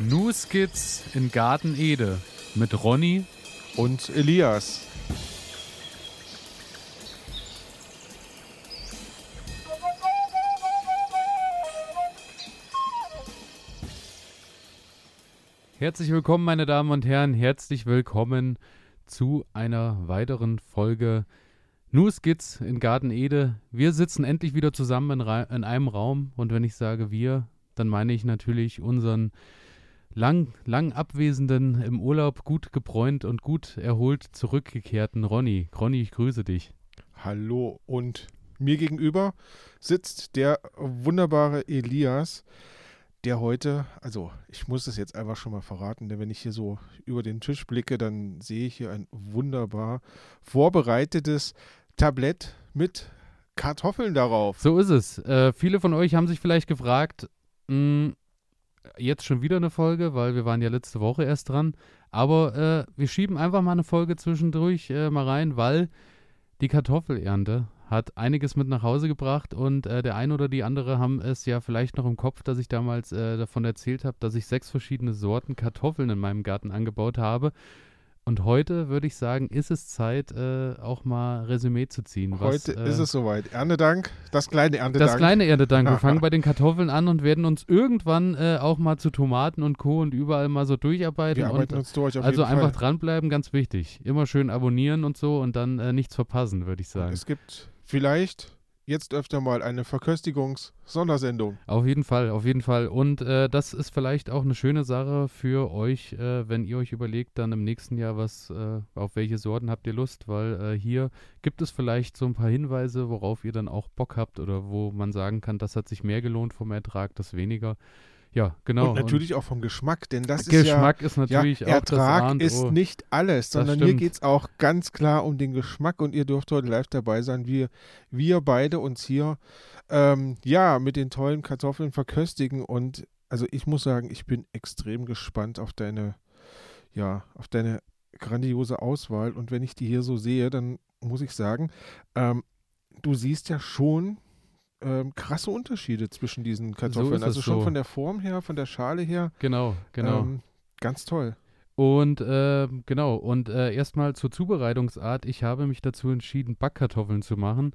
New Skits in Garten Ede mit Ronny und Elias. Herzlich willkommen, meine Damen und Herren. Herzlich willkommen zu einer weiteren Folge New Skits in Garten Ede. Wir sitzen endlich wieder zusammen in, in, einem Raum und wenn ich sage wir, dann meine ich natürlich unseren lang, lang abwesenden, im Urlaub gut gebräunt und gut erholt zurückgekehrten Ronny. Ronny, ich grüße dich. Hallo und mir gegenüber sitzt der wunderbare Elias, der heute, also ich muss es jetzt einfach schon mal verraten, denn wenn ich hier so über den Tisch blicke, dann sehe ich hier ein wunderbar vorbereitetes Tablett mit Kartoffeln darauf. So ist es. Äh, viele von euch haben sich vielleicht gefragt, mh, hm, jetzt schon wieder eine Folge, weil wir waren ja letzte Woche erst dran. Aber äh, wir schieben einfach mal eine Folge zwischendurch äh, mal rein, weil die Kartoffelernte hat einiges mit nach Hause gebracht und äh, der eine oder die andere haben es ja vielleicht noch im Kopf, dass ich damals äh, davon erzählt habe, dass ich sechs verschiedene Sorten Kartoffeln in meinem Garten angebaut habe. Und heute würde ich sagen, ist es Zeit, äh, auch mal Resümee zu ziehen. Was, heute ist es soweit. Erntedank, das kleine Erntedank. Das kleine Erntedank. Wir fangen bei den Kartoffeln an und werden uns irgendwann äh, auch mal zu Tomaten und Co. und überall mal so durcharbeiten. Wir arbeiten und, uns durch, auf Also jeden einfach Fall. dranbleiben, ganz wichtig. Immer schön abonnieren und so und dann äh, nichts verpassen, würde ich sagen. Es gibt vielleicht jetzt öfter mal eine Verköstigungs-Sondersendung. Auf jeden Fall, auf jeden Fall. Und äh, das ist vielleicht auch eine schöne Sache für euch, äh, wenn ihr euch überlegt, dann im nächsten Jahr, was, äh, auf welche Sorten habt ihr Lust, weil äh, hier gibt es vielleicht so ein paar Hinweise, worauf ihr dann auch Bock habt oder wo man sagen kann, das hat sich mehr gelohnt vom Ertrag, das weniger. Ja, genau. Und natürlich und auch vom Geschmack, denn das Geschmack ist ja, ist natürlich ja, auch Ertrag das ist nicht alles, sondern hier geht es auch ganz klar um den Geschmack und ihr dürft heute live dabei sein. Wir, wir beide uns hier ähm, ja mit den tollen Kartoffeln verköstigen und also ich muss sagen, ich bin extrem gespannt auf deine ja auf deine grandiose Auswahl und wenn ich die hier so sehe, dann muss ich sagen, ähm, du siehst ja schon ähm, krasse Unterschiede zwischen diesen Kartoffeln. So also schon so. von der Form her, von der Schale her. Genau, genau. Ähm, ganz toll. Und äh, genau, und äh, erstmal zur Zubereitungsart. Ich habe mich dazu entschieden, Backkartoffeln zu machen.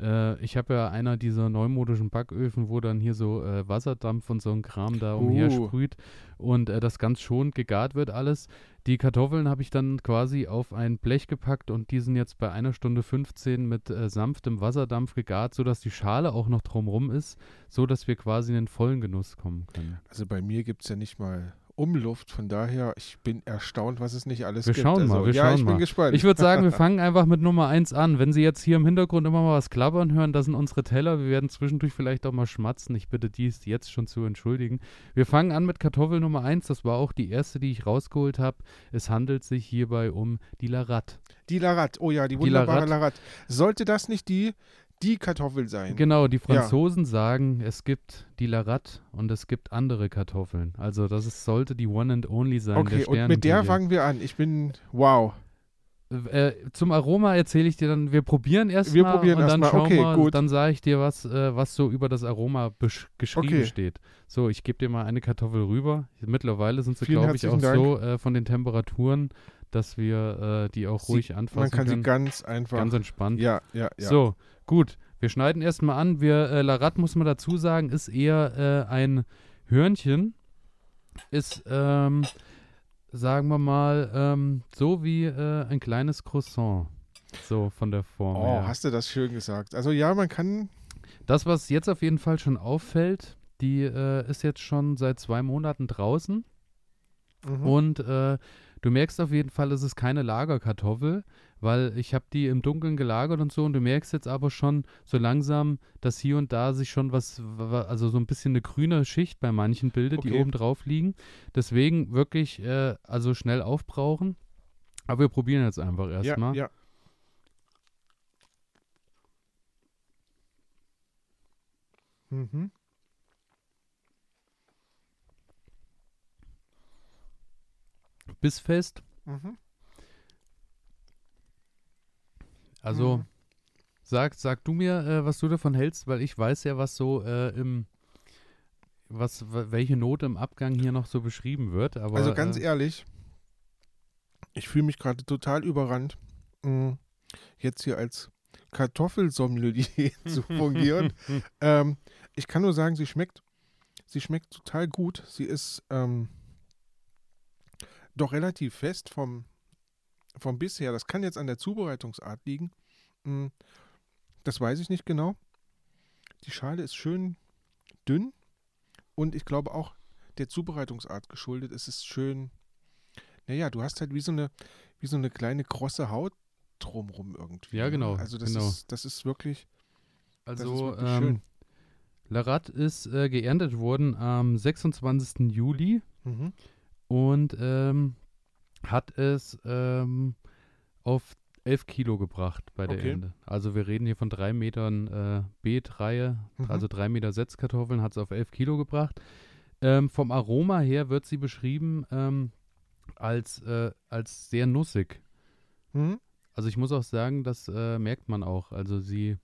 Äh, ich habe ja einer dieser neumodischen Backöfen, wo dann hier so äh, Wasserdampf und so ein Kram da umher Uh. sprüht und äh, das ganz schonend gegart wird alles. Die Kartoffeln habe ich dann quasi auf ein Blech gepackt und die sind jetzt bei einer Stunde 15 mit äh, sanftem Wasserdampf gegart, sodass die Schale auch noch drumrum ist, sodass wir quasi in den vollen Genuss kommen können. Also bei mir gibt es ja nicht mal Umluft, von daher, ich bin erstaunt, was es nicht alles Wir gibt. schauen also, mal, wir ja, schauen ich mal. bin gespannt. Ich würde sagen, wir fangen einfach mit Nummer 1 an. Wenn Sie jetzt hier im Hintergrund immer mal was klappern hören, das sind unsere Teller. Wir werden zwischendurch vielleicht auch mal schmatzen. Ich bitte dies jetzt schon zu entschuldigen. Wir fangen an mit Kartoffel Nummer 1. Das war auch die erste, die ich rausgeholt habe. Es handelt sich hierbei um die Larat. Die Larat, oh ja, die Die wunderbare Larat. Larat. Sollte das nicht die, die Kartoffel sein? Genau, die Franzosen sagen, es gibt die Larat und es gibt andere Kartoffeln. Also das ist, sollte die One and Only sein. Okay, und mit der fangen wir an. Ich bin, wow. Äh, zum Aroma erzähle ich dir dann, wir probieren erstmal Wir probieren und dann erst mal, schauen okay, wir, gut. dann sage ich dir, was, äh, was so über das Aroma geschrieben Okay. steht. So, ich gebe dir mal eine Kartoffel rüber. Mittlerweile sind sie, glaube ich, auch herzlichen so äh, von den Temperaturen, dass wir äh, die auch Sie- ruhig anfassen Man kann können. sie ganz einfach. Ganz entspannt. ja, ja, ja. So, gut. Wir schneiden erstmal an. Wir, äh, Larat, muss man dazu sagen, ist eher äh, ein Hörnchen. Ist, ähm, sagen wir mal, ähm, so wie äh, ein kleines Croissant. So von der Form Oh, her. hast du das schön gesagt. Also ja, man kann, Das, was jetzt auf jeden Fall schon auffällt, die äh, ist jetzt schon seit zwei Monaten draußen. mhm. Und äh, du merkst auf jeden Fall, es ist keine Lagerkartoffel, weil ich habe die im Dunkeln gelagert und so und du merkst jetzt aber schon so langsam, dass hier und da sich schon was, wa- also so ein bisschen eine grüne Schicht bei manchen bildet, die Okay. oben drauf liegen. Deswegen wirklich, äh, also schnell aufbrauchen. Aber wir probieren jetzt einfach ja, erstmal. ja. Mhm. Bissfest. Mhm. Also Mhm. sag, sag du mir, äh, was du davon hältst, weil ich weiß ja, was so äh, im was, welche Note im Abgang hier noch so beschrieben wird. Aber, also ganz äh, ehrlich, ich fühle mich gerade total überrannt, mh, mm, jetzt hier als Kartoffelsommelier zu fungieren. ähm, ich kann nur sagen, sie schmeckt, sie schmeckt total gut. Sie ist ähm, doch relativ fest vom, vom Biss her. Das kann jetzt an der Zubereitungsart liegen. Hm, das weiß ich nicht genau. Die Schale ist schön dünn und ich glaube auch der Zubereitungsart geschuldet. Es ist schön. Naja, du hast halt wie so eine, wie so eine kleine krosse Haut drumrum irgendwie. Ja, genau. Also das, genau. Ist, das ist wirklich. Also, ist wirklich ähm, schön. Larat ist äh, geerntet worden am 26. Juli mhm. Und ähm, hat es ähm, auf 11 Kilo gebracht bei der okay. Ernte. Also wir reden hier von drei Metern äh, Beetreihe, mhm. also drei Meter Setzkartoffeln, hat es auf 11 Kilo gebracht. Ähm, vom Aroma her wird sie beschrieben ähm, als, äh, als sehr nussig. Mhm. Also ich muss auch sagen, das äh, merkt man auch. Also sie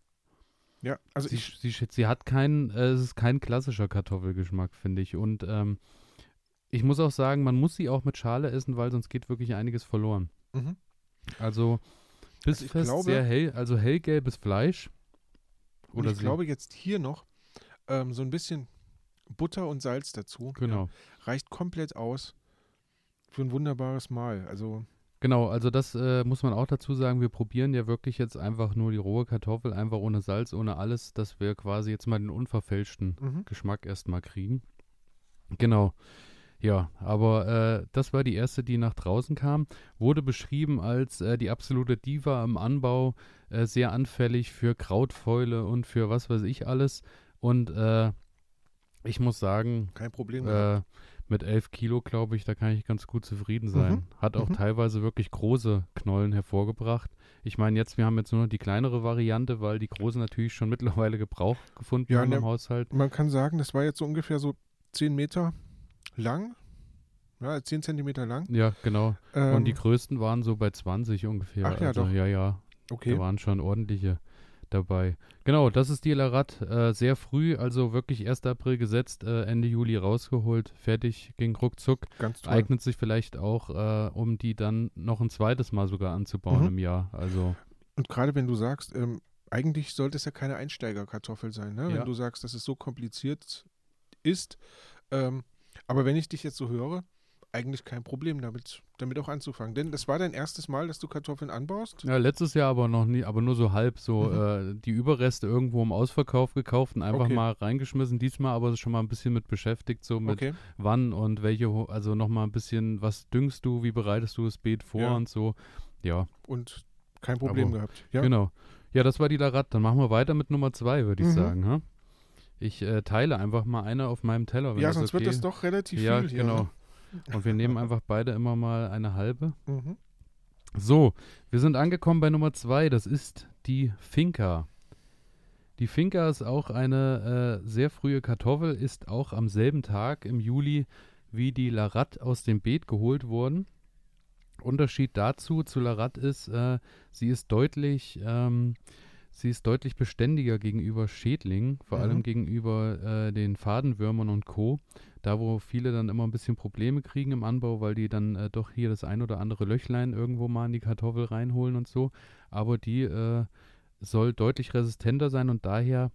ja, also sie, ich. Sie, sie hat keinen, äh, es ist kein klassischer Kartoffelgeschmack, finde ich. Und ähm, ich muss auch sagen, man muss sie auch mit Schale essen, weil sonst geht wirklich einiges verloren. Mhm. Also bissfest, also glaube, sehr hell, also hellgelbes Fleisch. Oder ich sie. glaube jetzt hier noch ähm, so ein bisschen Butter und Salz dazu. Genau. Ja, reicht komplett aus für ein wunderbares Mahl. Also Genau, also das äh, muss man auch dazu sagen. Wir probieren ja wirklich jetzt einfach nur die rohe Kartoffel, einfach ohne Salz, ohne alles, dass wir quasi jetzt mal den unverfälschten mhm. Geschmack erstmal kriegen. Genau. Ja, aber äh, das war die erste, die nach draußen kam. Wurde beschrieben als äh, die absolute Diva im Anbau, äh, sehr anfällig für Krautfäule und für was weiß ich alles. Und äh, ich muss sagen, kein Problem. Äh, mit 11 Kilo, glaube ich, da kann ich ganz gut zufrieden sein. Mhm. Hat auch mhm. teilweise wirklich große Knollen hervorgebracht. Ich meine, jetzt, wir haben jetzt nur noch die kleinere Variante, weil die großen natürlich schon mittlerweile Gebrauch gefunden ja, haben ne, im Haushalt. Man kann sagen, das war jetzt so ungefähr so 10 Meter lang. Ja, 10 Zentimeter lang. Ja, genau. Ähm, Und die größten waren so bei 20 ungefähr. Ach ja, also, doch. Ja, ja. Okay. Da waren schon ordentliche dabei. Genau, das ist die Larat. Äh, sehr früh, also wirklich 1. April gesetzt, äh, Ende Juli rausgeholt, fertig, ging ruckzuck. Ganz toll. Eignet sich vielleicht auch, äh, um die dann noch ein zweites Mal sogar anzubauen mhm. im Jahr. Also. Und gerade wenn du sagst, ähm, eigentlich sollte es ja keine Einsteigerkartoffel sein, ne? Ja. wenn du sagst, dass es so kompliziert ist. Ähm, aber wenn ich dich jetzt so höre, eigentlich kein Problem damit, damit auch anzufangen. Denn das war dein erstes Mal, dass du Kartoffeln anbaust? Ja, letztes Jahr aber noch nie, aber nur so halb so mhm. äh, die Überreste irgendwo im Ausverkauf gekauft und einfach okay. mal reingeschmissen. Diesmal aber schon mal ein bisschen mit beschäftigt, so mit okay. wann und welche, also nochmal ein bisschen, was düngst du, wie bereitest du das Beet vor ja. und so. Ja. Und kein Problem aber, gehabt. Ja. Genau. Ja, das war die Larat. Dann machen wir weiter mit Nummer zwei, würde ich mhm. sagen. Ha? Ich äh, teile einfach mal eine auf meinem Teller. ja, sonst okay. wird das doch relativ ja, viel. Ja, genau. Und wir nehmen einfach beide immer mal eine halbe. Mhm. So, wir sind angekommen bei Nummer zwei. Das ist die Finca. Die Finca ist auch eine äh, sehr frühe Kartoffel, ist auch am selben Tag im Juli wie die Larat aus dem Beet geholt worden. Unterschied dazu zu Larat ist, äh, sie ist deutlich ähm, Sie ist deutlich beständiger gegenüber Schädlingen, vor mhm. allem gegenüber äh, den Fadenwürmern und Co. Da, wo viele dann immer ein bisschen Probleme kriegen im Anbau, weil die dann äh, doch hier das ein oder andere Löchlein irgendwo mal in die Kartoffel reinholen und so. Aber die äh, soll deutlich resistenter sein und daher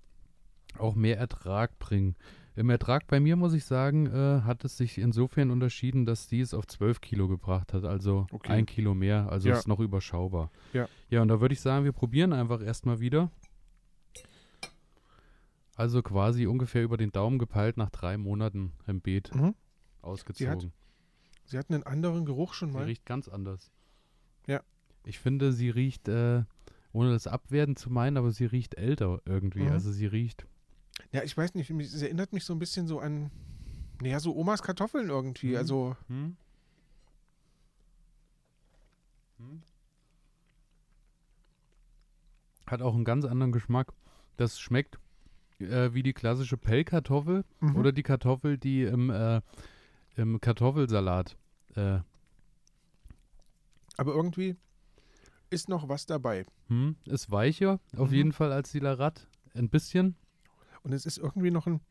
auch mehr Ertrag bringen. Im Ertrag bei mir, muss ich sagen, äh, hat es sich insofern unterschieden, dass die es auf 12 Kilo gebracht hat, also okay. ein Kilo mehr, also ja. ist noch überschaubar. Ja. Ja, und da würde ich sagen, wir probieren einfach erstmal wieder. Also quasi ungefähr über den Daumen gepeilt nach drei Monaten im Beet mhm. ausgezogen. Sie hat, sie hat einen anderen Geruch schon mal. Sie riecht ganz anders. Ja. Ich finde, sie riecht, äh, ohne das abwerten zu meinen, aber sie riecht älter irgendwie. Mhm. Also sie riecht ja, ich weiß nicht, es erinnert mich so ein bisschen so an, naja, so Omas Kartoffeln irgendwie. Hm. Also. Hm. Hm. Hat auch einen ganz anderen Geschmack. Das schmeckt äh, wie die klassische Pellkartoffel mhm. oder die Kartoffel, die im, äh, im Kartoffelsalat. Äh. Aber irgendwie ist noch was dabei. Hm, ist weicher, auf mhm. jeden Fall als die Larat. Ein bisschen. Und es ist irgendwie noch ein,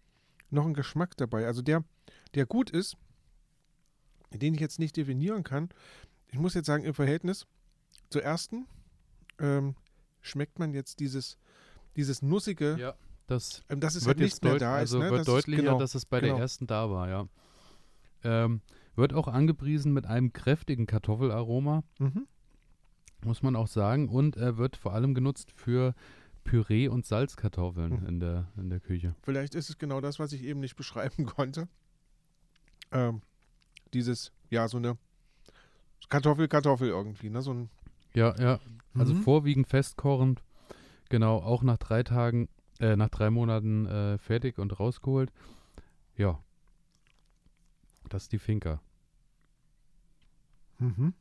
noch ein Geschmack dabei. Also der, der gut ist, den ich jetzt nicht definieren kann. Ich muss jetzt sagen, im Verhältnis zur ersten ähm, schmeckt man jetzt dieses, dieses nussige. Ja, das, ähm, das ist wird halt jetzt mehr da also ist, ne? wird das deutlicher, ist, genau, dass es bei genau. der ersten da war, ja. Ähm, wird auch angepriesen mit einem kräftigen Kartoffelaroma, Mhm. muss man auch sagen. Und er wird vor allem genutzt für Püree und Salzkartoffeln Mhm. in, der, in der Küche. Vielleicht ist es genau das, was ich eben nicht beschreiben konnte. Ähm, dieses, ja, so eine Kartoffel, Kartoffel irgendwie, ne? So ein Ja, ja. Also Mhm. vorwiegend festkochend. Genau, auch nach drei Tagen, äh, nach drei Monaten äh, fertig und rausgeholt. Ja. Das ist die Finca. Mhm.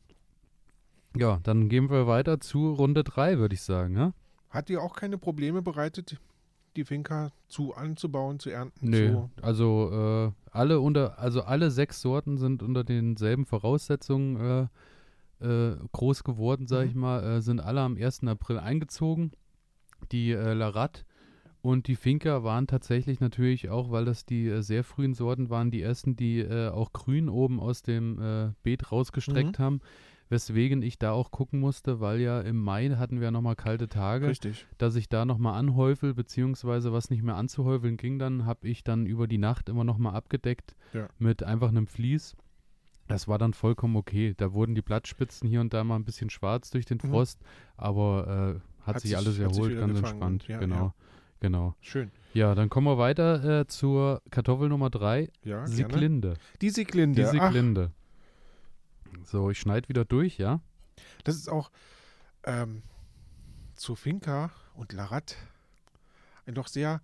Ja, dann gehen wir weiter zu Runde 3, würde ich sagen. Ja? Hat dir auch keine Probleme bereitet, die Finca zu anzubauen, zu ernten? Nö, Zu, also äh, alle unter, also alle sechs Sorten sind unter denselben Voraussetzungen äh, äh, groß geworden, sag Mhm. ich mal, äh, sind alle am 1. April eingezogen. Die äh, Larat und die Finca waren tatsächlich natürlich auch, weil das die äh, sehr frühen Sorten waren, die ersten, die äh, auch grün oben aus dem Beet rausgestreckt haben. Weswegen ich da auch gucken musste, weil ja im Mai hatten wir nochmal kalte Tage richtig. dass ich da nochmal anhäufel, beziehungsweise was nicht mehr anzuhäufeln ging, dann habe ich dann über die Nacht immer nochmal abgedeckt Ja. mit einfach einem Vlies. Das war dann vollkommen okay. Da wurden die Blattspitzen hier und da mal ein bisschen schwarz durch den Mhm. Frost, aber äh, hat, Hat sich sich- alles hat sich erholt, wieder ganz gefangen. entspannt. Ja, genau, ja. genau. Schön. Ja, dann kommen wir weiter äh, zur Kartoffel Nummer drei, Ja, gerne. Siglinde. Die Sieglinde. Die Ach, Siglinde. So, ich schneide wieder durch, ja? das ist auch ähm, zu Finca und Larat ein doch sehr,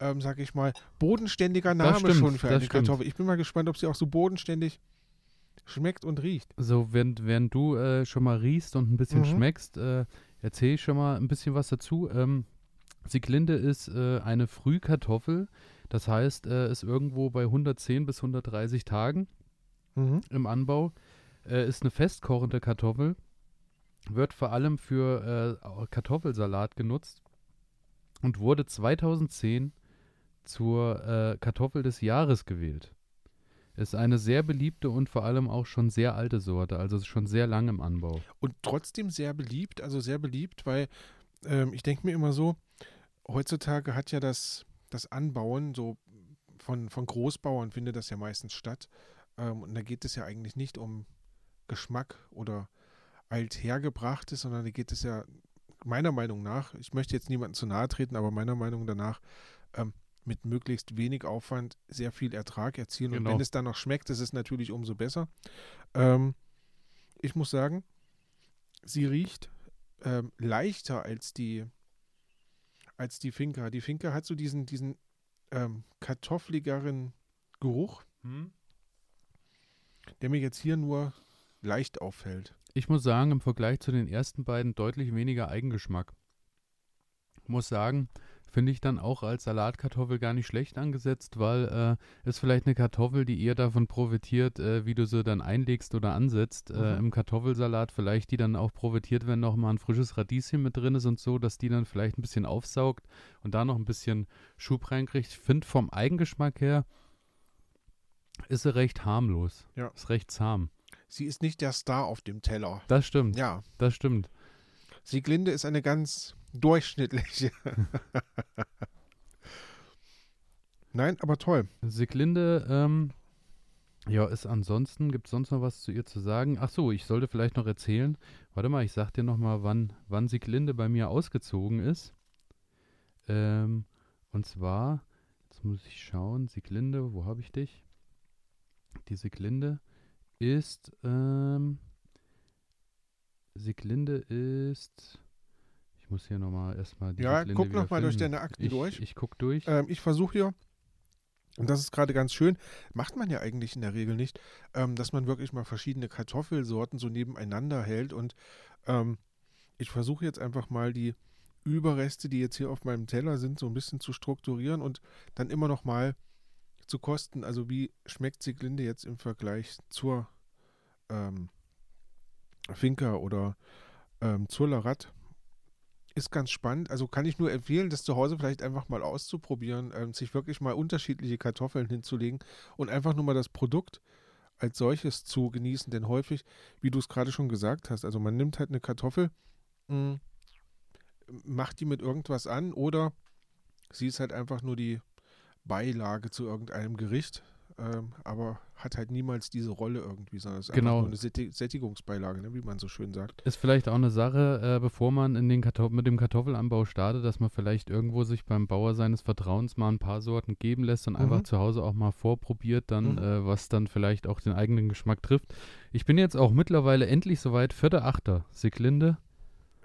ähm, sag ich mal, bodenständiger Name stimmt, schon für eine stimmt. Kartoffel. Ich bin mal gespannt, ob sie auch so bodenständig schmeckt und riecht. So, während, während du äh, schon mal riechst und ein bisschen Mhm. schmeckst, äh, erzähle ich schon mal ein bisschen was dazu. Ähm, Sieglinde ist äh, eine Frühkartoffel, das heißt, äh, ist irgendwo bei 110 bis 130 Tagen Mhm. im Anbau, äh, ist eine festkochende Kartoffel, wird vor allem für äh, Kartoffelsalat genutzt und wurde 2010 zur äh, Kartoffel des Jahres gewählt. Ist eine sehr beliebte und vor allem auch schon sehr alte Sorte, also schon sehr lang im Anbau. Und trotzdem sehr beliebt, also sehr beliebt, weil ähm, ich denke mir immer so, heutzutage hat ja das, das Anbauen so von, von Großbauern findet das ja meistens statt. Ähm, und da geht es ja eigentlich nicht um Geschmack oder althergebrachtes, sondern da geht es ja meiner Meinung nach, ich möchte jetzt niemandem zu nahe treten, aber meiner Meinung danach ähm, mit möglichst wenig Aufwand sehr viel Ertrag erzielen. Und Genau. wenn es dann noch schmeckt, ist es natürlich umso besser. Ähm, ich muss sagen, sie riecht ähm, leichter als die als die Finca. Die Finca hat so diesen, diesen ähm, kartoffligeren Geruch, der mir jetzt hier nur leicht auffällt. Ich muss sagen, im Vergleich zu den ersten beiden deutlich weniger Eigengeschmack. Muss sagen, finde ich dann auch als Salatkartoffel gar nicht schlecht angesetzt, weil äh, ist vielleicht eine Kartoffel, die eher davon profitiert, äh, wie du sie dann einlegst oder ansetzt. Äh, Mhm. Im Kartoffelsalat vielleicht, die dann auch profitiert, wenn noch mal ein frisches Radieschen mit drin ist und so, dass die dann vielleicht ein bisschen aufsaugt und da noch ein bisschen Schub reinkriegt. Ich finde vom Eigengeschmack her ist sie recht harmlos. Ja. Ist recht zahm. Sie ist nicht der Star auf dem Teller. Das stimmt. Ja, Das stimmt. Sieglinde ist eine ganz durchschnittliche. Nein, aber toll. Siglinde, ähm, ja, ist ansonsten, gibt es sonst noch was zu ihr zu sagen? Ach so, ich sollte vielleicht noch erzählen. Warte mal, ich sag dir noch mal, wann, wann Siglinde bei mir ausgezogen ist. Ähm, und zwar, jetzt muss ich schauen, Siglinde, wo habe ich dich? Die Siglinde ist, ähm, Siglinde ist, ich muss hier noch mal erstmal die Ja, Siglinde guck wieder noch mal durch deine Akten ich, durch. Ich guck durch. Ähm, ich versuche hier, und das ist gerade ganz schön, macht man ja eigentlich in der Regel nicht, ähm, dass man wirklich mal verschiedene Kartoffelsorten so nebeneinander hält. Und ähm, ich versuche jetzt einfach mal die Überreste, die jetzt hier auf meinem Teller sind, so ein bisschen zu strukturieren und dann immer noch mal zu kosten. Also wie schmeckt Sieglinde jetzt im Vergleich zur ähm, Finca oder ähm, zur Larat? ist ganz spannend. Also kann ich nur empfehlen, das zu Hause vielleicht einfach mal auszuprobieren, ähm, sich wirklich mal unterschiedliche Kartoffeln hinzulegen und einfach nur mal das Produkt als solches zu genießen. Denn häufig, wie du es gerade schon gesagt hast, also man nimmt halt eine Kartoffel, mh, hm, macht die mit irgendwas an oder sie ist halt einfach nur die Beilage zu irgendeinem Gericht ähm, aber hat halt niemals diese Rolle irgendwie, sondern es ist genau. einfach nur eine Sättigungsbeilage, ne, wie man so schön sagt. Ist vielleicht auch eine Sache, äh, bevor man in den mit dem Kartoffelanbau startet, dass man vielleicht irgendwo sich beim Bauer seines Vertrauens mal ein paar Sorten geben lässt und mhm. einfach zu Hause auch mal vorprobiert, dann mhm. äh, was dann vielleicht auch den eigenen Geschmack trifft. Ich bin jetzt auch mittlerweile endlich soweit, 4.8. Siglinde.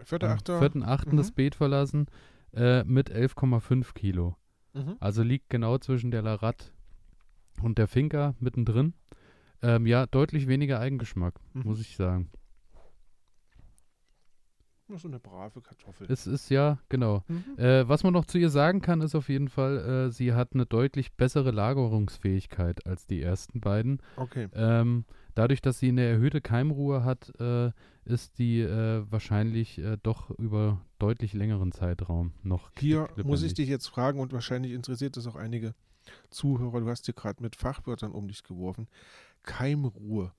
4.8. Äh, 4.8. Mhm. das Beet verlassen äh, mit 11,5 Kilo. Mhm. Also liegt genau zwischen der Larat und der Finker mittendrin. Ähm, ja, deutlich weniger Eigengeschmack, mhm. muss ich sagen. Nur so eine brave Kartoffel. Es ist ja, genau. Mhm. Äh, was man noch zu ihr sagen kann, ist auf jeden Fall, äh, sie hat eine deutlich bessere Lagerungsfähigkeit als die ersten beiden. Okay. Ähm, dadurch, dass sie eine erhöhte Keimruhe hat, äh, ist die äh, wahrscheinlich äh, doch über deutlich längeren Zeitraum noch. Hier muss ich dich jetzt fragen und wahrscheinlich interessiert das auch einige Zuhörer, du hast dir gerade mit Fachwörtern um dich geworfen. Keimruhe.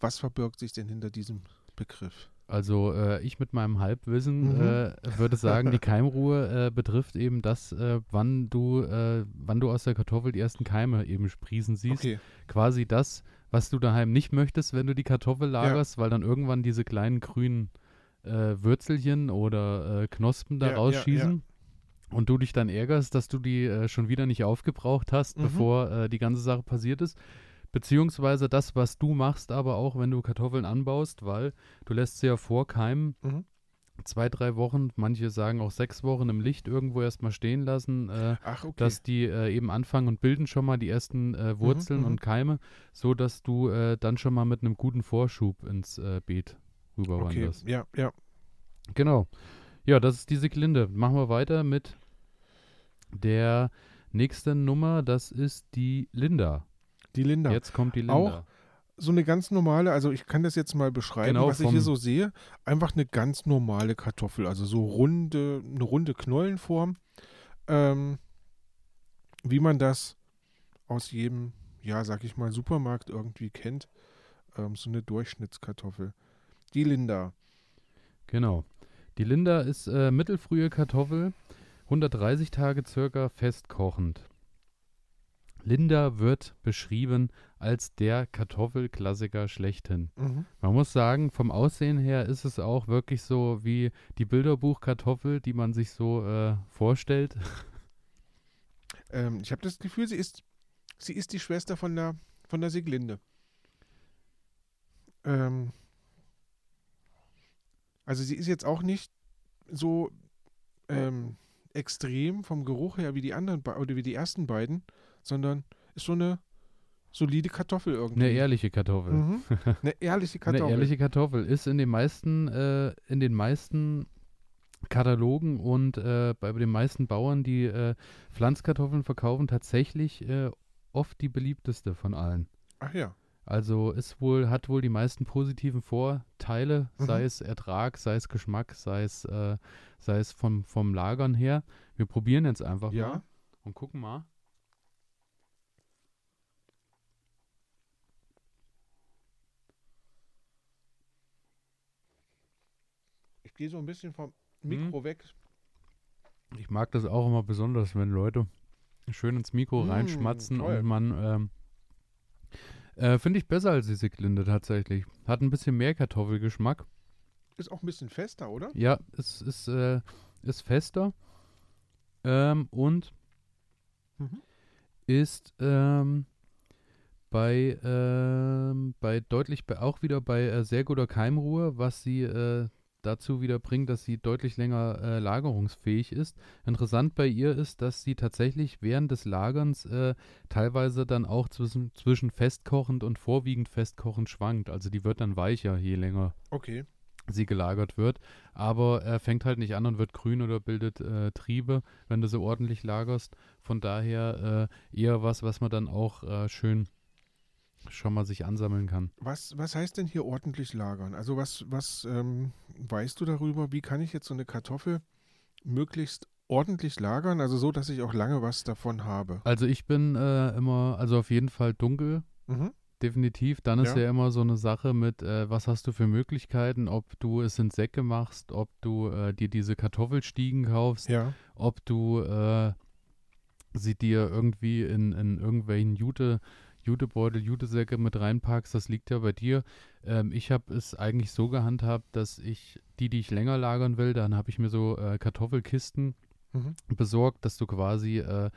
Was verbirgt sich denn hinter diesem Begriff? Also äh, ich mit meinem Halbwissen mhm. äh, würde sagen, die Keimruhe äh, betrifft eben das, äh, wann du, äh, wann du aus der Kartoffel die ersten Keime eben sprießen siehst. Okay. Quasi das, was du daheim nicht möchtest, wenn du die Kartoffel lagerst, ja. weil dann irgendwann diese kleinen grünen äh, Würzelchen oder Knospen da ja, rausschießen. Ja, und du dich dann ärgerst, dass du die äh, schon wieder nicht aufgebraucht hast, mhm. bevor äh, die ganze Sache passiert ist. Beziehungsweise das, was du machst, aber auch wenn du Kartoffeln anbaust, weil du lässt sie ja vorkeimen. Mhm. Zwei, drei Wochen, manche sagen auch sechs Wochen im Licht irgendwo erstmal stehen lassen, äh, Ach, okay. dass die äh, eben anfangen und bilden schon mal die ersten äh, mhm, Wurzeln mhm, und Keime, so dass du äh, dann schon mal mit einem guten Vorschub ins Beet rüberwanderst. Okay. Ja, ja. Genau. Ja, das ist die Siglinde. Machen wir weiter mit der nächsten Nummer. Das ist die Linda. Die Linda. Jetzt kommt die Linda. Auch so eine ganz normale, also ich kann das jetzt mal beschreiben, genau, was ich hier so sehe. Einfach eine ganz normale Kartoffel, also so runde, eine runde Knollenform. Ähm, wie man das aus jedem, ja, sag ich mal, Supermarkt irgendwie kennt. Ähm, so eine Durchschnittskartoffel. Die Linda. Genau. Die Linda ist äh, mittelfrühe Kartoffel, 130 Tage circa festkochend. Linda wird beschrieben als der Kartoffelklassiker schlechthin. Mhm. Man muss sagen, vom Aussehen her ist es auch wirklich so wie die Bilderbuchkartoffel, die man sich so äh, vorstellt. Ähm, ich habe das Gefühl, sie ist, sie ist die Schwester von der, von der Sieglinde. Ähm, also sie ist jetzt auch nicht so ähm, extrem vom Geruch her wie die anderen oder wie die ersten beiden, sondern ist so eine solide Kartoffel irgendwie. Eine ehrliche Kartoffel. Mhm. Eine ehrliche Kartoffel. Eine ehrliche Kartoffel ist in den meisten, äh, in den meisten Katalogen und äh, bei den meisten Bauern, die äh, Pflanzkartoffeln verkaufen, tatsächlich äh, oft die beliebteste von allen. Ach ja. Also ist wohl, hat wohl die meisten positiven Vorteile, mhm. sei es Ertrag, sei es Geschmack, sei es, äh, sei es vom, vom Lagern her. Wir probieren jetzt einfach ja. mal und gucken mal. Gehe so ein bisschen vom Mikro mhm. weg. Ich mag das auch immer besonders, wenn Leute schön ins Mikro mhm, reinschmatzen toll. und man ähm, äh, Finde ich besser als die Sicklinde tatsächlich. Hat ein bisschen mehr Kartoffelgeschmack. Ist auch ein bisschen fester, oder? Ja, es ist, äh, ist fester. Ähm, und mhm. ist ähm, bei, ähm, bei deutlich, bei, auch wieder bei äh, sehr guter Keimruhe, was sie äh, dazu wieder bringt, dass sie deutlich länger äh, lagerungsfähig ist. Interessant bei ihr ist, dass sie tatsächlich während des Lagerns äh, teilweise dann auch zwischen, zwischen festkochend und vorwiegend festkochend schwankt. Also die wird dann weicher, je länger okay. sie gelagert wird. Aber er fängt halt nicht an und wird grün oder bildet äh, Triebe, wenn du so ordentlich lagerst. Von daher äh, eher was, was man dann auch äh, schön schon mal sich ansammeln kann. Was, was heißt denn hier ordentlich lagern? Also was, was ähm, weißt du darüber? Wie kann ich jetzt so eine Kartoffel möglichst ordentlich lagern, also so, dass ich auch lange was davon habe? Also ich bin äh, immer, also auf jeden Fall dunkel. Mhm. Definitiv. Dann ist ja. ja immer so eine Sache mit, äh, was hast du für Möglichkeiten, ob du es in Säcke machst, ob du äh, dir diese Kartoffelstiegen kaufst, ja. ob du äh, sie dir irgendwie in, in irgendwelchen Jute, Jutebeutel, Jutesäcke mit reinpackst, das liegt ja bei dir. Ähm, ich habe es eigentlich so gehandhabt, dass ich die, die ich länger lagern will, dann habe ich mir so äh, Kartoffelkisten mhm. besorgt, dass du quasi äh,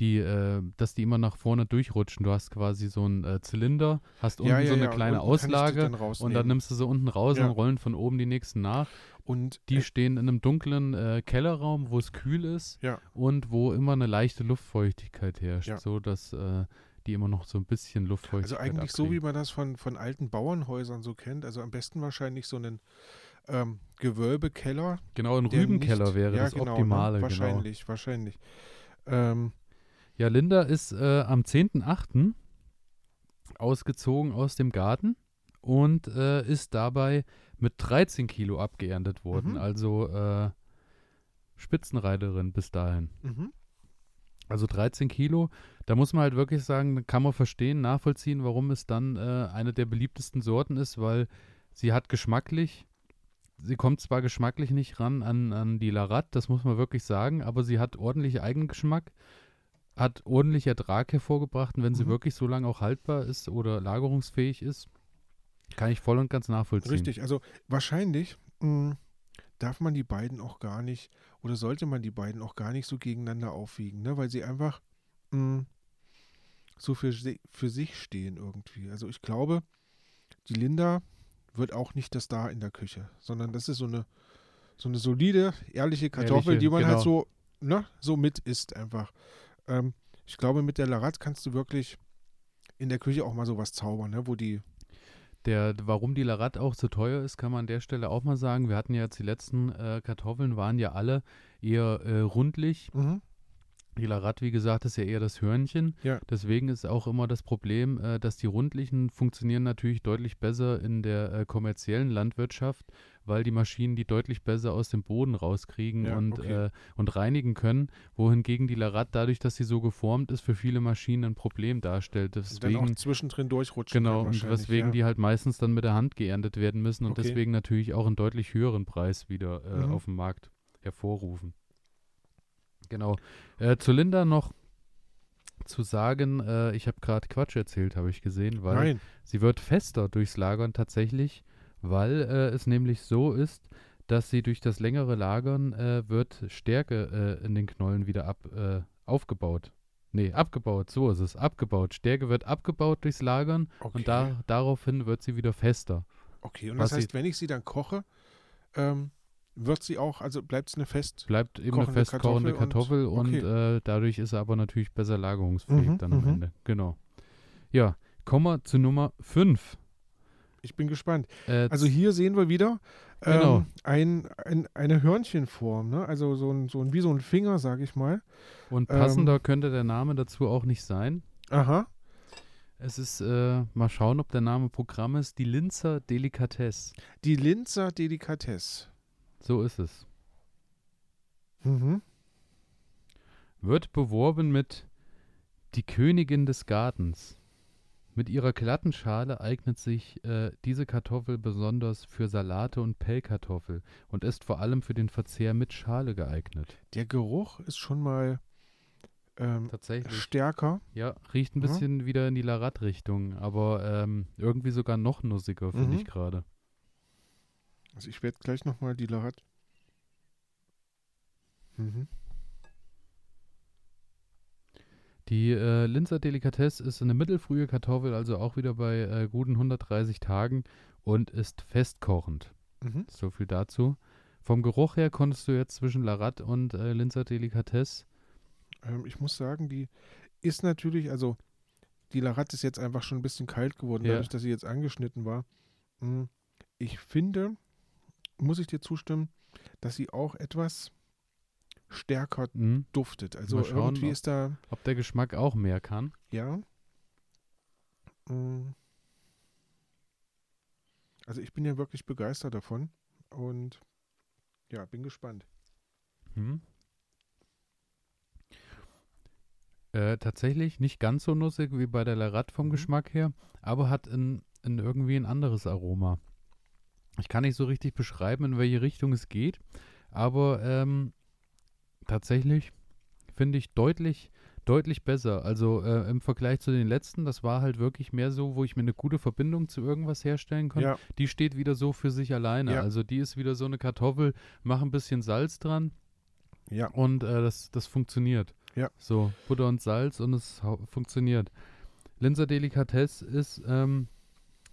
die, äh, dass die immer nach vorne durchrutschen. Du hast quasi so einen äh, Zylinder, hast unten ja, ja, so eine ja. kleine Auslage dann und dann nimmst du sie unten raus und rollen von oben die nächsten nach. Und die äh, stehen in einem dunklen äh, Kellerraum, wo es kühl ist und wo immer eine leichte Luftfeuchtigkeit herrscht, so dass äh, die immer noch so ein bisschen Luftfeuchtigkeit Also eigentlich abkriegen. so, wie man das von, von alten Bauernhäusern so kennt. Also am besten wahrscheinlich so einen ähm, Gewölbekeller. Genau, ein Rübenkeller nicht, wäre das genau, ne? Optimale. Ne? Wahrscheinlich, genau. wahrscheinlich. Ähm, ja, Linda ist äh, am 10.8. ausgezogen aus dem Garten und äh, ist dabei mit 13 Kilo abgeerntet worden. Mhm. Also äh, Spitzenreiterin bis dahin. Mhm. Also 13 Kilo. Da muss man halt wirklich sagen, kann man verstehen, nachvollziehen, warum es dann äh, eine der beliebtesten Sorten ist, weil sie hat geschmacklich, sie kommt zwar geschmacklich nicht ran an, an die Larat, das muss man wirklich sagen, aber sie hat ordentlich Eigengeschmack hat ordentlich Ertrag hervorgebracht und wenn sie mhm. wirklich so lange auch haltbar ist oder lagerungsfähig ist, kann ich voll und ganz nachvollziehen. Richtig, also wahrscheinlich mh, hm, darf man die beiden auch gar nicht oder sollte man die beiden auch gar nicht so gegeneinander aufwiegen, ne? weil sie einfach mh, hm, so für, für sich stehen irgendwie. Also ich glaube, die Linda wird auch nicht das da in der Küche, sondern das ist so eine, so eine solide, ehrliche Kartoffel, ehrliche, die man halt genau. halt so, ne, so mit isst einfach. Ähm, ich glaube, mit der Larat kannst du wirklich in der Küche auch mal sowas zaubern, ne? wo die. Der, warum die Larat auch so teuer ist, kann man an der Stelle auch mal sagen. Wir hatten ja jetzt die letzten äh, Kartoffeln, waren ja alle eher äh, rundlich. Mhm. Die Larat, wie gesagt, ist ja eher das Hörnchen. Ja. Deswegen ist auch immer das Problem, äh, dass die rundlichen funktionieren natürlich deutlich besser in der äh, kommerziellen Landwirtschaft, weil die Maschinen die deutlich besser aus dem Boden rauskriegen ja, und, okay. äh, und reinigen können, wohingegen die Larat dadurch, dass sie so geformt ist, für viele Maschinen ein Problem darstellt. Deswegen, und dann auch zwischendrin durchrutschen Genau, und weswegen ja. die halt meistens dann mit der Hand geerntet werden müssen und okay. deswegen natürlich auch einen deutlich höheren Preis wieder äh, mhm. auf dem Markt hervorrufen. Genau. Äh, zu Linda noch zu sagen, äh, ich habe gerade Quatsch erzählt, habe ich gesehen, weil Nein. sie wird fester durchs Lagern tatsächlich, weil äh, es nämlich so ist, dass sie durch das längere Lagern äh, wird Stärke äh, in den Knollen wieder ab, äh, aufgebaut. Nee, abgebaut, so ist es, abgebaut. Stärke wird abgebaut durchs Lagern okay. und da, daraufhin wird sie wieder fester. Okay, und das heißt, wenn ich sie dann koche, ähm, wird sie auch, also bleibt es eine fest Bleibt eben eine fest kochende Kartoffel und, und okay. äh, dadurch ist er aber natürlich besser lagerungsfähig mhm, dann am mhm. Ende. Genau. Ja, kommen wir zu Nummer 5. Ich bin gespannt. Äh, also hier sehen wir wieder ähm, genau. ein, ein, eine Hörnchenform, ne? also so ein, so ein, wie so ein Finger, sag ich mal. Und passender ähm, könnte der Name dazu auch nicht sein. Aha. Es ist, äh, mal schauen, ob der Name Programm ist, die Linzer Delikatesse. Die Linzer Delikatesse. So ist es. Mhm. Wird beworben mit die Königin des Gartens. Mit ihrer glatten Schale eignet sich äh, diese Kartoffel besonders für Salate und Pellkartoffel und ist vor allem für den Verzehr mit Schale geeignet. Der Geruch ist schon mal ähm, Tatsächlich. stärker. Ja, riecht ein mhm. bisschen mhm. wieder in die Larat-Richtung, aber ähm, irgendwie sogar noch nussiger, finde mhm. ich gerade. Also ich werde gleich nochmal die Larat. Mhm. Die äh, Linzer Delikatesse ist eine mittelfrühe Kartoffel, also auch wieder bei äh, guten 130 Tagen und ist festkochend. Mhm. So viel dazu. Vom Geruch her konntest du jetzt zwischen Larat und äh, Linzer Delikatesse. Ähm, ich muss sagen, die ist natürlich, also die Larat ist jetzt einfach schon ein bisschen kalt geworden, ja. dadurch, dass sie jetzt angeschnitten war. Hm, ich finde, muss ich dir zustimmen, dass sie auch etwas stärker mhm. duftet. Also schauen, irgendwie ist da. Ob der Geschmack auch mehr kann. Ja. Mm. Also ich bin ja wirklich begeistert davon und ja, bin gespannt. Hm. Äh, tatsächlich nicht ganz so nussig wie bei der Larat vom mhm. Geschmack her, aber hat in, in irgendwie ein anderes Aroma. Ich kann nicht so richtig beschreiben, in welche Richtung es geht, aber ähm, tatsächlich finde ich deutlich, deutlich besser. Also äh, im Vergleich zu den letzten, das war halt wirklich mehr so, wo ich mir eine gute Verbindung zu irgendwas herstellen konnte. Ja. Die steht wieder so für sich alleine. Ja. Also die ist wieder so eine Kartoffel, mach ein bisschen Salz dran. Ja. Und äh, das, das funktioniert. Ja. So, Butter und Salz und es funktioniert. Linzer Delikatesse ist ähm,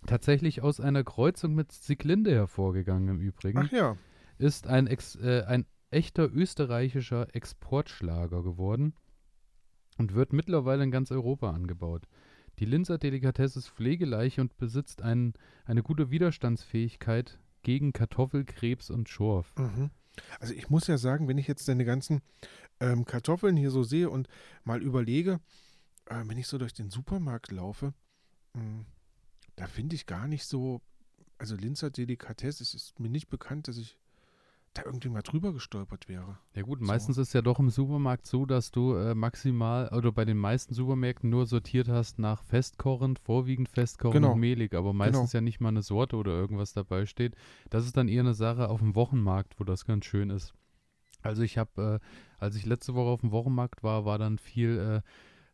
tatsächlich aus einer Kreuzung mit Sieglinde hervorgegangen im Übrigen. Ach ja. Ist ein, Ex, äh, ein echter österreichischer Exportschlager geworden und wird mittlerweile in ganz Europa angebaut. Die Linzer Delikatesse ist pflegeleicht und besitzt ein, eine gute Widerstandsfähigkeit gegen Kartoffel, Krebs und Schorf. Mhm. Also ich muss ja sagen, wenn ich jetzt deine ganzen ähm, Kartoffeln hier so sehe und mal überlege, äh, wenn ich so durch den Supermarkt laufe, mh, hm, da finde ich gar nicht so, also Linzer Delikatesse, es ist mir nicht bekannt, dass ich da irgendwie mal drüber gestolpert wäre. Ja gut, so. meistens ist ja doch im Supermarkt so, dass du äh, maximal oder bei den meisten Supermärkten nur sortiert hast nach festkochend, vorwiegend festkochend genau. und mehlig, aber meistens genau. ja nicht mal eine Sorte oder irgendwas dabei steht. Das ist dann eher eine Sache auf dem Wochenmarkt, wo das ganz schön ist. Also ich habe, äh, als ich letzte Woche auf dem Wochenmarkt war, war dann viel, äh,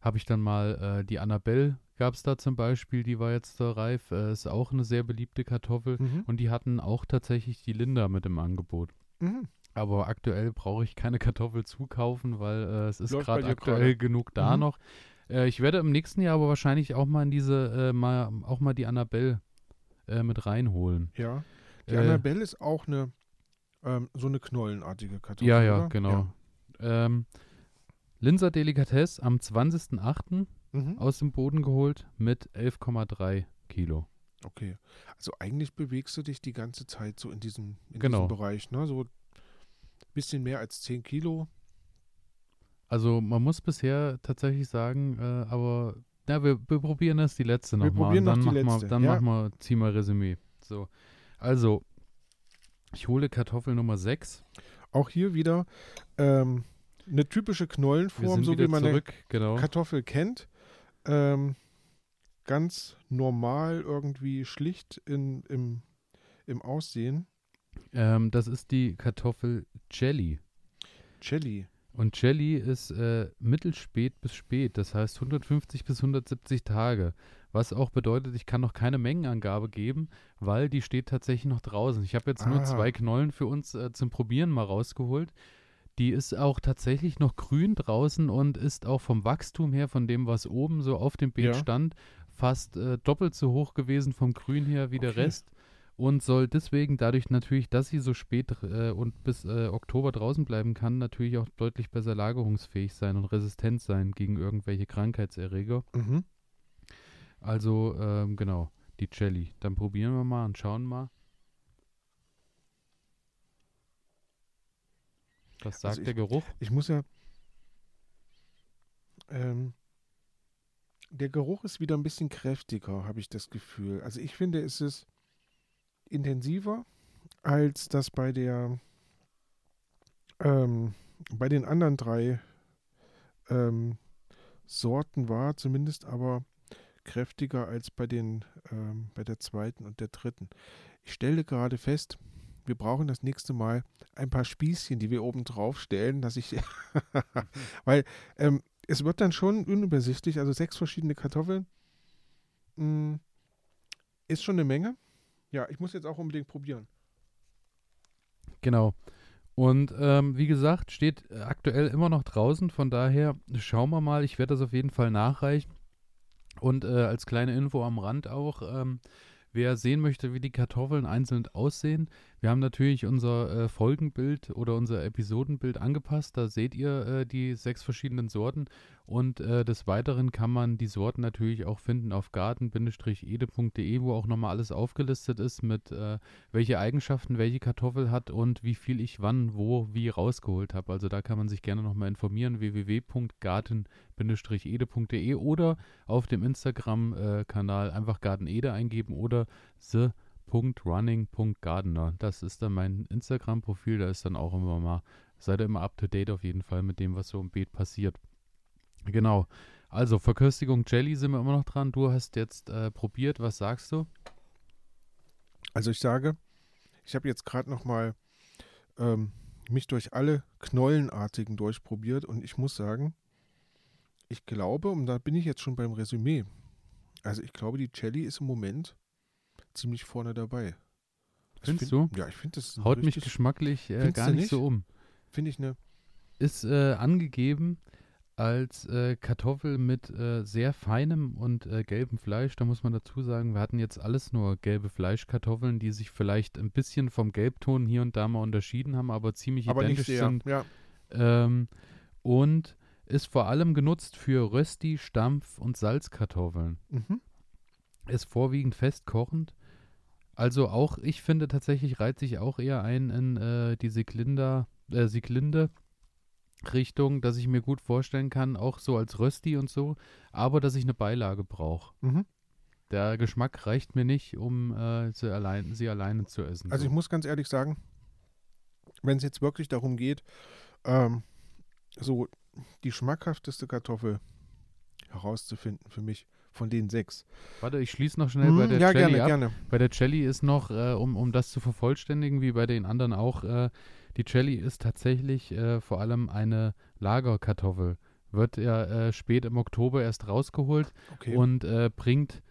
habe ich dann mal äh, die Annabelle gab es da zum Beispiel, die war jetzt da reif, äh, ist auch eine sehr beliebte Kartoffel mhm. und die hatten auch tatsächlich die Linda mit im Angebot. Mhm. Aber aktuell brauche ich keine Kartoffel zukaufen, weil äh, es ist gerade aktuell grade. genug da mhm. noch. Äh, ich werde im nächsten Jahr aber wahrscheinlich auch mal in diese, äh, mal, auch mal die Annabelle äh, mit reinholen. Ja. Die Annabelle ist auch eine, ähm, so eine knollenartige Kartoffel. Ja, ja, oder? genau. Ja. Ähm, Linzer Delikatesse am 20.08. Mhm. aus dem Boden geholt mit 11,3 Kilo. Okay. Also eigentlich bewegst du dich die ganze Zeit so in diesem, in genau. diesem Bereich, ne? So ein bisschen mehr als 10 Kilo. Also man muss bisher tatsächlich sagen, äh, aber ja, wir, wir, probieren das die letzte nochmal. Probieren noch die letzte. Mal, dann ja. machen wir, ziehen wir Resümee. So. Also, ich hole Kartoffel Nummer 6. Auch hier wieder ähm, eine typische Knollenform, so wie man zurück, genau. Kartoffel kennt. Ähm, ganz normal, irgendwie schlicht in, im, im Aussehen. Ähm, das ist die Kartoffel Jelly. Jelly. Und Jelly ist äh, mittelspät bis spät, das heißt 150 bis 170 Tage. Was auch bedeutet, ich kann noch keine Mengenangabe geben, weil die steht tatsächlich noch draußen. Ich habe jetzt ah. nur zwei Knollen für uns äh, zum Probieren mal rausgeholt. Die ist auch tatsächlich noch grün draußen und ist auch vom Wachstum her, von dem, was oben so auf dem Beet ja. stand, fast äh, doppelt so hoch gewesen vom Grün her wie okay. der Rest und soll deswegen dadurch natürlich, dass sie so spät äh, und bis äh, Oktober draußen bleiben kann, natürlich auch deutlich besser lagerungsfähig sein und resistent sein gegen irgendwelche Krankheitserreger. Mhm. Also ähm, genau, die Jelly. Dann probieren wir mal und schauen mal. Was sagt also ich, der Geruch? Ich muss ja. Ähm, der Geruch ist wieder ein bisschen kräftiger, habe ich das Gefühl. Also ich finde, es ist intensiver als das bei der ähm, bei den anderen drei ähm, Sorten war, zumindest aber kräftiger als bei den ähm, bei der zweiten und der dritten. Ich stelle gerade fest, wir brauchen das nächste Mal ein paar Spießchen, die wir oben drauf stellen, dass ich, weil ähm, es wird dann schon unübersichtlich, also sechs verschiedene Kartoffeln mh, mm, ist schon eine Menge. Ja, ich muss jetzt auch unbedingt probieren. Genau. Und ähm, wie gesagt, steht aktuell immer noch draußen, von daher schauen wir mal. Ich werde das auf jeden Fall nachreichen. Und äh, als kleine Info am Rand auch, ähm, Wer sehen möchte, wie die Kartoffeln einzeln aussehen, wir haben natürlich unser äh, Folgenbild oder unser Episodenbild angepasst. Da seht ihr äh, die sechs verschiedenen Sorten und äh, des Weiteren kann man die Sorten natürlich auch finden auf garten-ede.de, wo auch nochmal alles aufgelistet ist mit äh, welche Eigenschaften welche Kartoffel hat und wie viel ich wann, wo, wie rausgeholt habe. Also da kann man sich gerne nochmal informieren www.garten-ede.de oder auf dem Instagram-Kanal einfach Gartenede eingeben oder the.running.gardener. Das ist dann mein Instagram-Profil, da ist dann auch immer mal seid ihr immer up to date auf jeden Fall mit dem, was so im Beet passiert. Genau. Also, Verköstigung Jelly sind wir immer noch dran. Du hast jetzt äh, probiert. Was sagst du? Also, ich sage, ich habe jetzt gerade noch mal ähm, mich durch alle Knollenartigen durchprobiert und ich muss sagen, ich glaube, und da bin ich jetzt schon beim Resümee, also ich glaube, die Jelly ist im Moment ziemlich vorne dabei. Findest find, du? Ja, ich finde das. Haut mich geschmacklich äh, gar nicht, nicht, so um. Finde ich eine. Ist äh, angegeben als äh, Kartoffel mit äh, sehr feinem und äh, gelbem Fleisch. Da muss man dazu sagen, wir hatten jetzt alles nur gelbe Fleischkartoffeln, die sich vielleicht ein bisschen vom Gelbton hier und da mal unterschieden haben, aber ziemlich aber identisch sehr, sind. Ja. Ähm, und ist vor allem genutzt für Rösti, Stampf und Salzkartoffeln. Mhm. Ist vorwiegend festkochend. Also auch, ich finde tatsächlich reiht sich auch eher ein in äh, die Siglinde, äh, Siglinde Richtung, dass ich mir gut vorstellen kann, auch so als Rösti und so, aber dass ich eine Beilage brauche. Mhm. Der Geschmack reicht mir nicht, um äh, sie, allein, sie alleine zu essen. Also so. ich muss ganz ehrlich sagen, wenn es jetzt wirklich darum geht, ähm, so die schmackhafteste Kartoffel herauszufinden für mich von den sechs. Warte, ich schließe noch schnell hm, bei der ja, Jelly gerne, ab. gerne. Bei der Jelly ist noch, äh, um, um das zu vervollständigen, wie bei den anderen auch, äh, die Jelly ist tatsächlich äh, vor allem eine Lagerkartoffel. Wird ja äh, spät im Oktober erst rausgeholt okay. und äh, bringt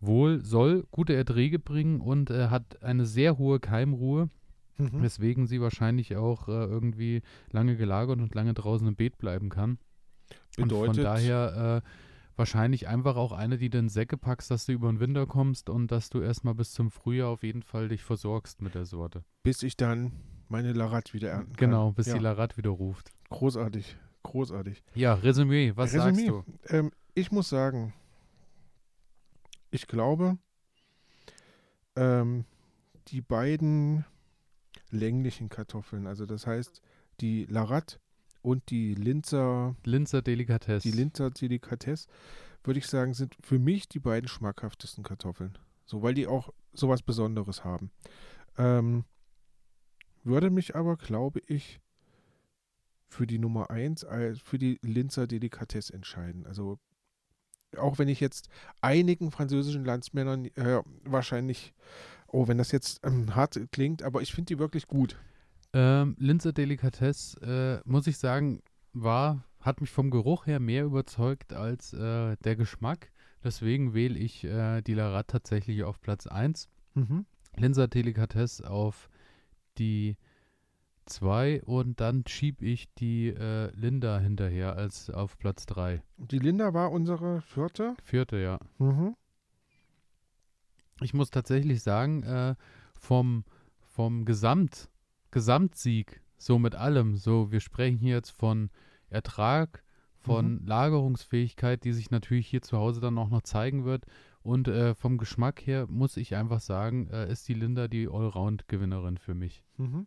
wohl, soll gute Erträge bringen und äh, hat eine sehr hohe Keimruhe. Mhm. Weswegen sie wahrscheinlich auch äh, irgendwie lange gelagert und lange draußen im Beet bleiben kann. Bedeutet, und von daher äh, wahrscheinlich einfach auch eine, die du in Säcke packst, dass du über den Winter kommst und dass du erstmal bis zum Frühjahr auf jeden Fall dich versorgst mit der Sorte. Bis ich dann meine Larat wieder ernten kann. Genau, bis ja. die Larat wieder ruft. Großartig, großartig. Ja, Resümee, was Resümee, sagst du? Ähm, ich muss sagen, ich glaube, ähm, die beiden länglichen Kartoffeln, also das heißt die Larat und die Linzer Linzer Delikatesse. Die Linzer Delikatesse, würde ich sagen, sind für mich die beiden schmackhaftesten Kartoffeln. So, weil die auch sowas Besonderes haben. Ähm, würde mich aber, glaube ich, für die Nummer 1, für die Linzer Delikatesse entscheiden. Also auch wenn ich jetzt einigen französischen Landsmännern äh, wahrscheinlich, oh, wenn das jetzt ähm, hart klingt, aber ich finde die wirklich gut. Ähm, Linzer Delikatesse, äh, muss ich sagen, war, hat mich vom Geruch her mehr überzeugt als äh, der Geschmack. Deswegen wähle ich äh, die Larat tatsächlich auf Platz 1. Mhm. Linzer Delikatesse auf die 2 und dann schiebe ich die äh, Linda hinterher als auf Platz 3. Die Linda war unsere vierte? Vierte, ja. Mhm. Ich muss tatsächlich sagen, äh, vom, vom Gesamt Gesamtsieg, so mit allem. So, wir sprechen hier jetzt von Ertrag, von mhm. Lagerungsfähigkeit, die sich natürlich hier zu Hause dann auch noch zeigen wird. Und äh, vom Geschmack her muss ich einfach sagen, äh, ist die Linda die Allround-Gewinnerin für mich. Mhm.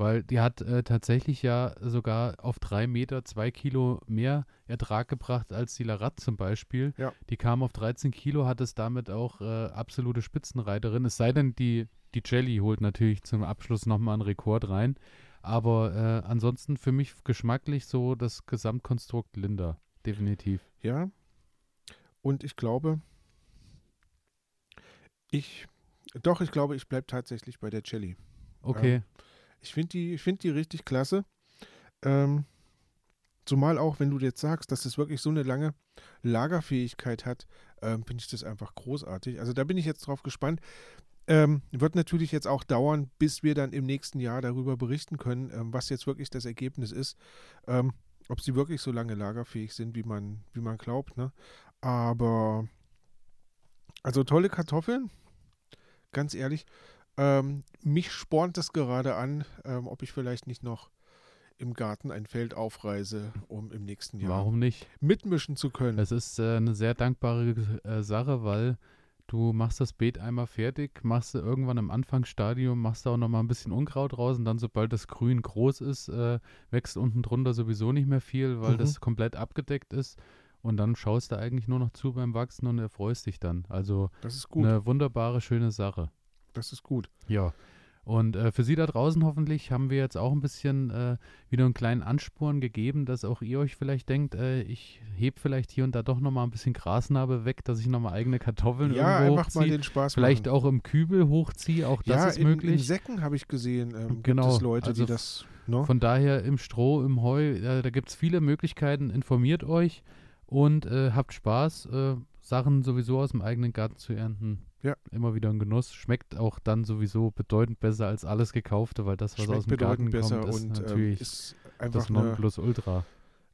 Weil die hat äh, tatsächlich ja sogar auf drei Meter zwei Kilo mehr Ertrag gebracht als die Larat zum Beispiel. Ja. Die kam auf 13 Kilo, hat es damit auch äh, absolute Spitzenreiterin. Es sei denn, die die Jelly holt natürlich zum Abschluss nochmal einen Rekord rein. Aber äh, ansonsten für mich geschmacklich so das Gesamtkonstrukt Linda. Definitiv. Ja. Und ich glaube, ich, doch, ich glaube, ich bleibe tatsächlich bei der Jelly. Okay. Ähm, ich finde die, find die richtig klasse. Ähm, zumal auch, wenn du jetzt sagst, dass es wirklich so eine lange Lagerfähigkeit hat, ähm, finde ich das einfach großartig. Also da bin ich jetzt drauf gespannt. Ähm, wird natürlich jetzt auch dauern, bis wir dann im nächsten Jahr darüber berichten können, ähm, was jetzt wirklich das Ergebnis ist. Ähm, ob sie wirklich so lange lagerfähig sind, wie man, wie man glaubt. Ne? Aber, also tolle Kartoffeln, ganz ehrlich. Ähm, mich spornt das gerade an, ähm, ob ich vielleicht nicht noch im Garten ein Feld aufreise, um im nächsten Jahr Warum nicht? mitmischen zu können. Es ist äh, eine sehr dankbare äh, Sache, weil Du machst das Beet einmal fertig, machst du irgendwann im Anfangsstadium, machst du auch noch mal ein bisschen Unkraut raus und dann, sobald das Grün groß ist, äh, wächst unten drunter sowieso nicht mehr viel, weil mhm. das komplett abgedeckt ist. Und dann schaust du eigentlich nur noch zu beim Wachsen und erfreust dich dann. Also das ist gut. eine wunderbare, schöne Sache. Das ist gut. Ja. Und äh, für Sie da draußen hoffentlich haben wir jetzt auch ein bisschen äh, wieder einen kleinen Ansporn gegeben, dass auch ihr euch vielleicht denkt, äh, ich heb vielleicht hier und da doch nochmal ein bisschen Grasnarbe weg, dass ich nochmal eigene Kartoffeln ja, irgendwo einfach mal den Spaß Vielleicht machen. auch im Kübel hochziehe, auch das ja, ist in, möglich. in Säcken habe ich gesehen, ähm, genau, gibt es Leute, also die das... No? Von daher im Stroh, im Heu, äh, da gibt es viele Möglichkeiten. Informiert euch und äh, habt Spaß, äh, Sachen sowieso aus dem eigenen Garten zu ernten. Ja. Immer wieder ein Genuss. Schmeckt auch dann sowieso bedeutend besser als alles Gekaufte, weil das, was Schmeckt aus dem Garten besser kommt, ist und ähm, natürlich ist einfach das Nonplusultra.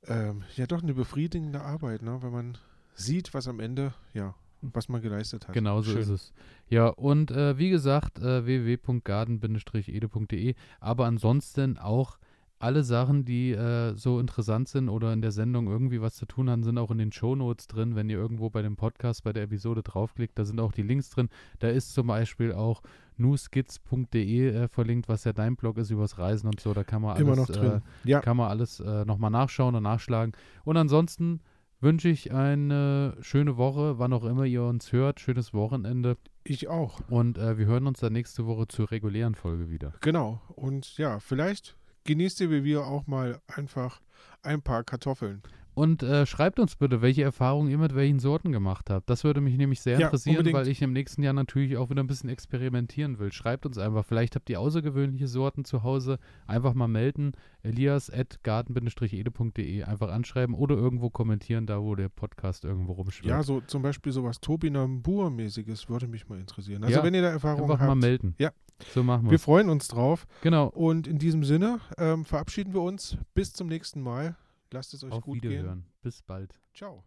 ähm, ja doch eine befriedigende Arbeit, ne? wenn man sieht, was am Ende, ja, was man geleistet hat. Genau so Schön. ist es. Ja, und äh, wie gesagt, äh, www.garden-ede.de. Aber ansonsten auch alle Sachen, die äh, so interessant sind oder in der Sendung irgendwie was zu tun haben, sind auch in den Shownotes drin. Wenn ihr irgendwo bei dem Podcast, bei der Episode draufklickt, da sind auch die Links drin. Da ist zum Beispiel auch newskits.de äh, verlinkt, was ja dein Blog ist übers Reisen und so. Da kann man alles. Äh, ja, kann man alles äh, nochmal nachschauen und nachschlagen. Und ansonsten wünsche ich eine schöne Woche, wann auch immer ihr uns hört. Schönes Wochenende. ich auch. Und äh, wir hören uns dann nächste Woche zur regulären Folge wieder. Genau. Und ja, vielleicht genießt ihr wie wir auch mal einfach ein paar Kartoffeln. Und äh, schreibt uns bitte, welche Erfahrungen ihr mit welchen Sorten gemacht habt. Das würde mich nämlich sehr Ja, interessieren, unbedingt. weil ich im nächsten Jahr natürlich auch wieder ein bisschen experimentieren will. Schreibt uns einfach, vielleicht habt ihr außergewöhnliche Sorten zu Hause. Einfach mal melden. Elias at garten-ede.de einfach anschreiben oder irgendwo kommentieren, da wo der Podcast irgendwo rumschwirrt. Ja, so zum Beispiel sowas Tobinambur-mäßiges würde mich mal interessieren. Also Ja, wenn ihr da Erfahrungen einfach habt, mal melden. Ja. So machen wir wir freuen uns drauf. Genau. Und in diesem Sinne ähm, verabschieden wir uns. Bis zum nächsten Mal. Lasst es euch Auf gut gehen. Bis bald. Ciao.